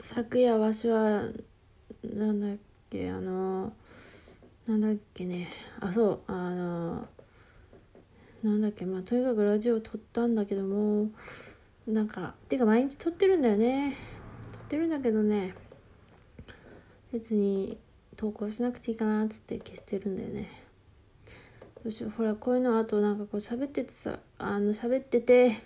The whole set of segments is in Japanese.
昨夜わしはなんだっけあのなんだっけね。あそうあのなんだっけまあとにかくラジオ撮ったんだけどもなんかてか毎日撮ってるんだよね。撮ってるんだけどね。別に投稿しなくていいかなっつって消してるんだよね。どうしよう。ほらこういうのあとなんかこう喋っててさあの喋ってて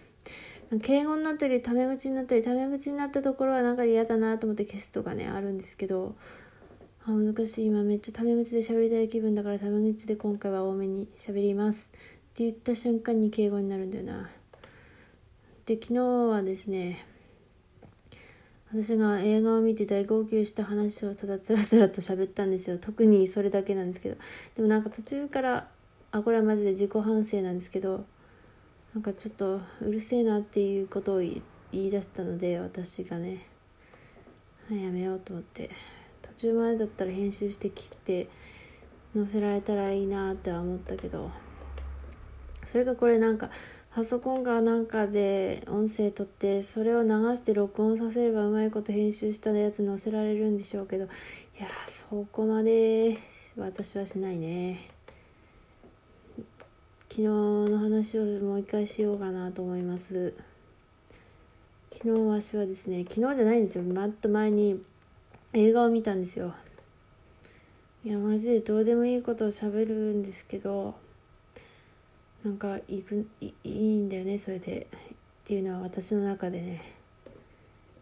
敬語になったりタメ口になったりタメ口になったところはなんか嫌だなと思って消すとかねあるんですけどあ難しい。今めっちゃタメ口で喋りたい気分だからタメ口で今回は多めに喋ります。って言った瞬間に敬語になるんだよな。で昨日はですね私が映画を見て大号泣した話をただつらつらと喋ったんですよ。特にそれだけなんですけど。でもなんか途中からあこれはマジで自己反省なんですけどなんかちょっとうるせえなっていうことを言い出したので私がね。やめようと思って。途中までだったら編集してきて載せられたらいいなっては思ったけど。それがこれなんかパソコンがなんかで音声取ってそれを流して録音させればうまいこと編集したやつ載せられるんでしょうけど。いやそこまで私はしないね。昨日の話をもう一回しようかなと思います。昨日わしはですね昨日じゃないんですよ。もっと前に映画を見たんですよ。いやマジでどうでもいいことを喋るんですけどなんかいくいいいんだよねそれで。っていうのは私の中でね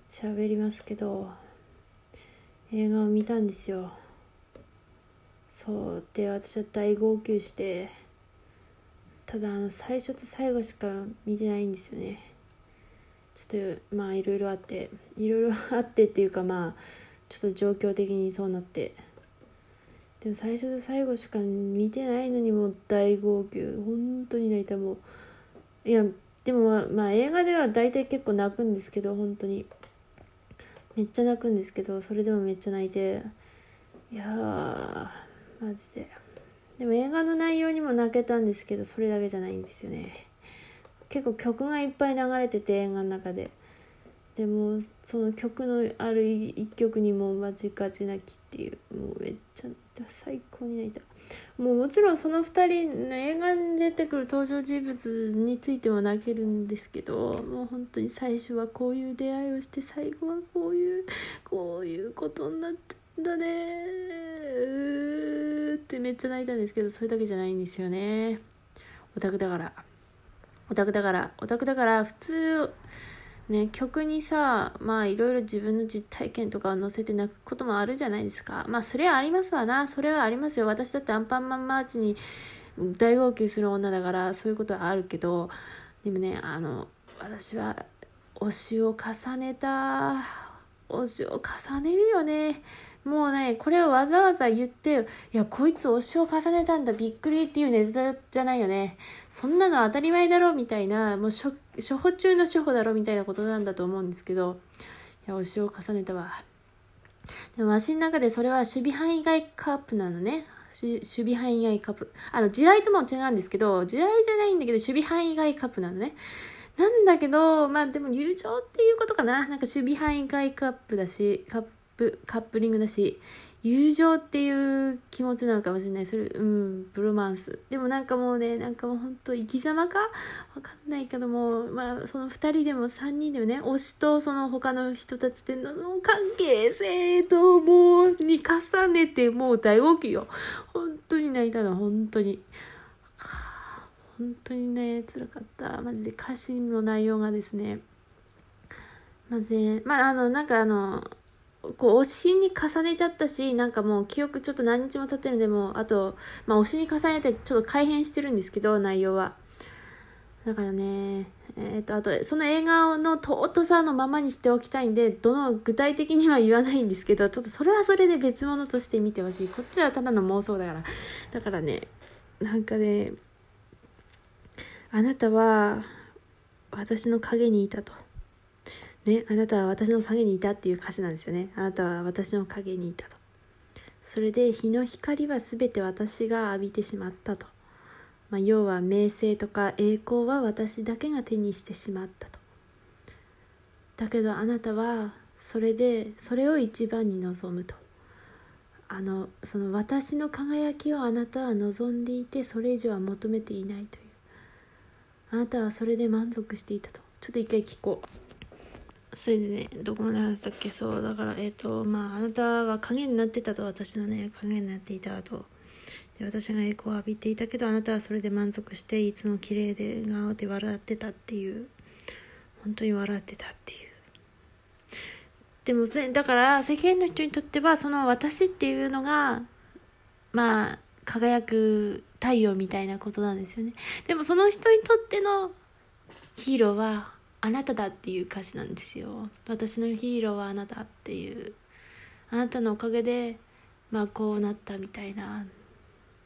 喋りますけど映画を見たんですよ。そう。で私は大号泣してただあの最初と最後しか見てないんですよね。ちょっとまあいろいろあっていろいろあってっていうかまあちょっと状況的にそうなって。でも最初と最後しか見てないのにもう大号泣。本当に泣いた。もういやでもまあ、まあ、映画では大体結構泣くんですけど本当に。めっちゃ泣くんですけどそれでもめっちゃ泣いて。いやーマジで。でも映画の内容にも泣けたんですけどそれだけじゃないんですよね。結構曲がいっぱい流れてて映画の中で。でもその曲のある一曲にもマジカチ泣きっていう。もうめっちゃ泣いた最高に泣いた。もうもちろんその2人の映画に出てくる登場人物についても泣けるんですけどもう本当に最初はこういう出会いをして最後はこういうこういうことになっちゃうんだね。ってめっちゃ泣いたんですけどそれだけじゃないんですよね。オタクだから。オタクだから。オタクだから普通ね曲にさまあいろいろ自分の実体験とかを載せて泣くこともあるじゃないですか。まあそれはありますわな。それはありますよ。私だってアンパンマンマーチに大号泣する女だからそういうことはあるけど。でもねあの私は推しを重ねた。推しを重ねるよね。もうね、これをわざわざ言って、いや、こいつ推しを重ねたんだ、びっくりっていうネタじゃないよね。そんなの当たり前だろ、みたいな、もう処方中の処方だろ、みたいなことなんだと思うんですけど、いや、推しを重ねたわ。でも、わしの中でそれは守備範囲外カップなのね。守備範囲外カップ。あの、地雷とも違うんですけど、地雷じゃないんだけど、守備範囲外カップなのね。なんだけど、まあでも友情っていうことかな。なんか守備範囲外カップだし、カッププカップリングだし友情っていう気持ちなのかもしれない。それうんブロマンス。でもなんかもうねなんかもうほんと生き様か？わかんないけどもまあその2人でも3人でもね推しとその他の人たちっての関係性ともうに重ねてもう大号泣よ。本当に泣いたの。本当に。本当にね辛かった。マジで歌詞の内容がですね。まずねまああのなんかあのこう推しに重ねちゃったしなんかもう記憶ちょっと何日も経ってるんでもあと、まあ、推しに重ねてちょっと改変してるんですけど内容は。だからねえっ、とあとその映画の尊さのままにしておきたいんでどの具体的には言わないんですけどちょっとそれはそれで別物として見てほしい。こっちはただの妄想だから。だからねなんかねあなたは私の影にいたと。ね、あなたは私の影にいたっていう歌詞なんですよね。あなたは私の影にいたと。それで日の光は全て私が浴びてしまったと。まあ、要は名声とか栄光は私だけが手にしてしまったと。だけどあなたはそれでそれを一番に望むとあのその私の輝きをあなたは望んでいてそれ以上は求めていないというあなたはそれで満足していたとちょっと一回聞こうそれでねどこまで話したっけ？そうだからえっ、ー、とまああなたは影になってたと私のね影になっていたと。で私が栄光を浴びていたけどあなたはそれで満足していつも綺麗で顔で笑ってたっていう。本当に笑ってたっていう。でもねだから世間の人にとってはその私っていうのがまあ輝く太陽みたいなことなんですよね。でもその人にとってのヒーローはあなただっていう歌詞なんですよ。私のヒーローはあなたっていう。あなたのおかげでまあこうなったみたいな。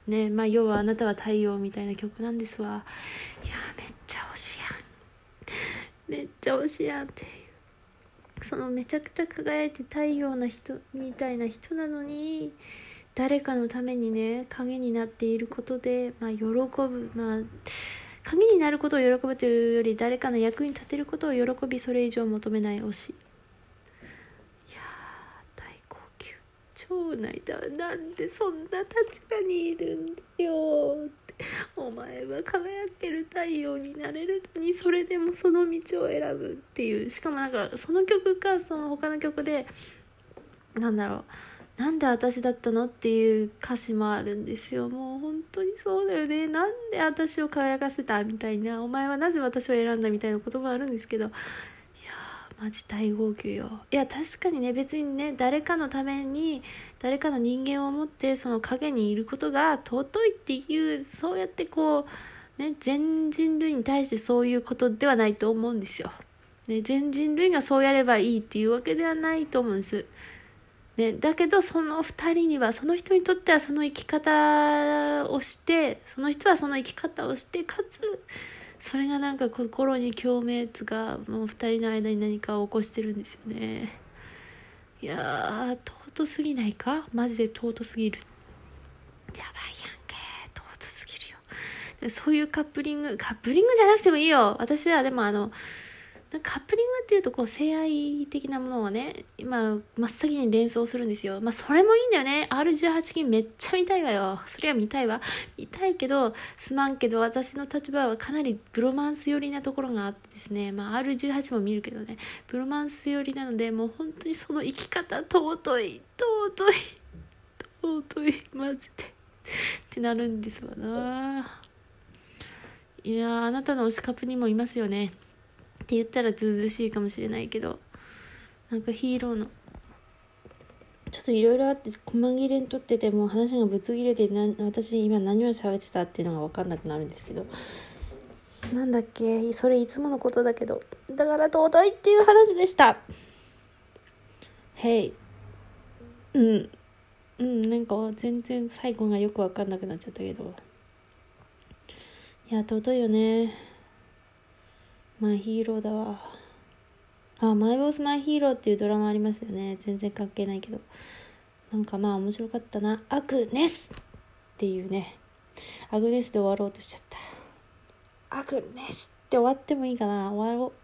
ねまあ要はあなたは太陽みたいな曲なんですわ。いやめっちゃ推しやん。めっちゃ推しやんっていう。そのめちゃくちゃ輝いて太陽な人みたいな人なのに誰かのためにね影になっていることで、まあ、喜ぶ。まあ影になることを喜ぶというより誰かの役に立てることを喜びそれ以上求めない推し。町内だなんでそんな立場にいるんだよって。お前は輝ける太陽になれるのにそれでもその道を選ぶっていう。しかもなんかその曲かその他の曲でなんだろう。なんで私だったの？っていう歌詞もあるんですよ。もう本当にそうだよね。なんで私を輝かせた？みたいな。お前はなぜ私を選んだ？みたいな言葉あるんですけどいや。マジ大号泣よいや確かにね別にね誰かのために誰かの人間を持ってその影にいることが尊いっていうそうやってこうね全人類に対してそういうことではないと思うんですよ、ね、全人類がそうやればいいっていうわけではないと思うんですね、だけどその2人にはその人にとってはその生き方をしてその人はその生き方をしてかつそれがなんか心に共鳴つがもう2人の間に何かを起こしてるんですよね。いやー尊すぎないか？マジで尊すぎる。やばいやんけ。尊すぎるよ。そういうカップリングカップリングじゃなくてもいいよ。私はでもあのカップリングっていうとこう性愛的なものをね今真っ先に連想するんですよ。まあそれもいいんだよね。R18 金めっちゃ見たいわよ。それは見たいわ。見たいけどすまんけど私の立場はかなりブロマンス寄りなところがあってですね。まあ R18 も見るけどね。ブロマンス寄りなのでもう本当にその生き方尊い。尊い。尊い。マジで。ってなるんですわな。いやあなたの推しカップにもいますよね。って言ったらずうずうしいかもしれないけどなんかヒーローの。ちょっといろいろあって細切れにとってても話がぶつ切れてな私今何を喋ってたっていうのが分かんなくなるんですけど。なんだっけそれいつものことだけどだから尊いっていう話でした。へいうん。うんなんか全然最後がよく分かんなくなっちゃったけど。いや尊いよねマイヒーローだわ。あ、マイボスマイヒーローっていうドラマありますよね。全然関係ないけど。なんかまあ面白かったな。アグネスっていうね。アグネスで終わろうとしちゃった。アグネスって終わってもいいかな終わろう。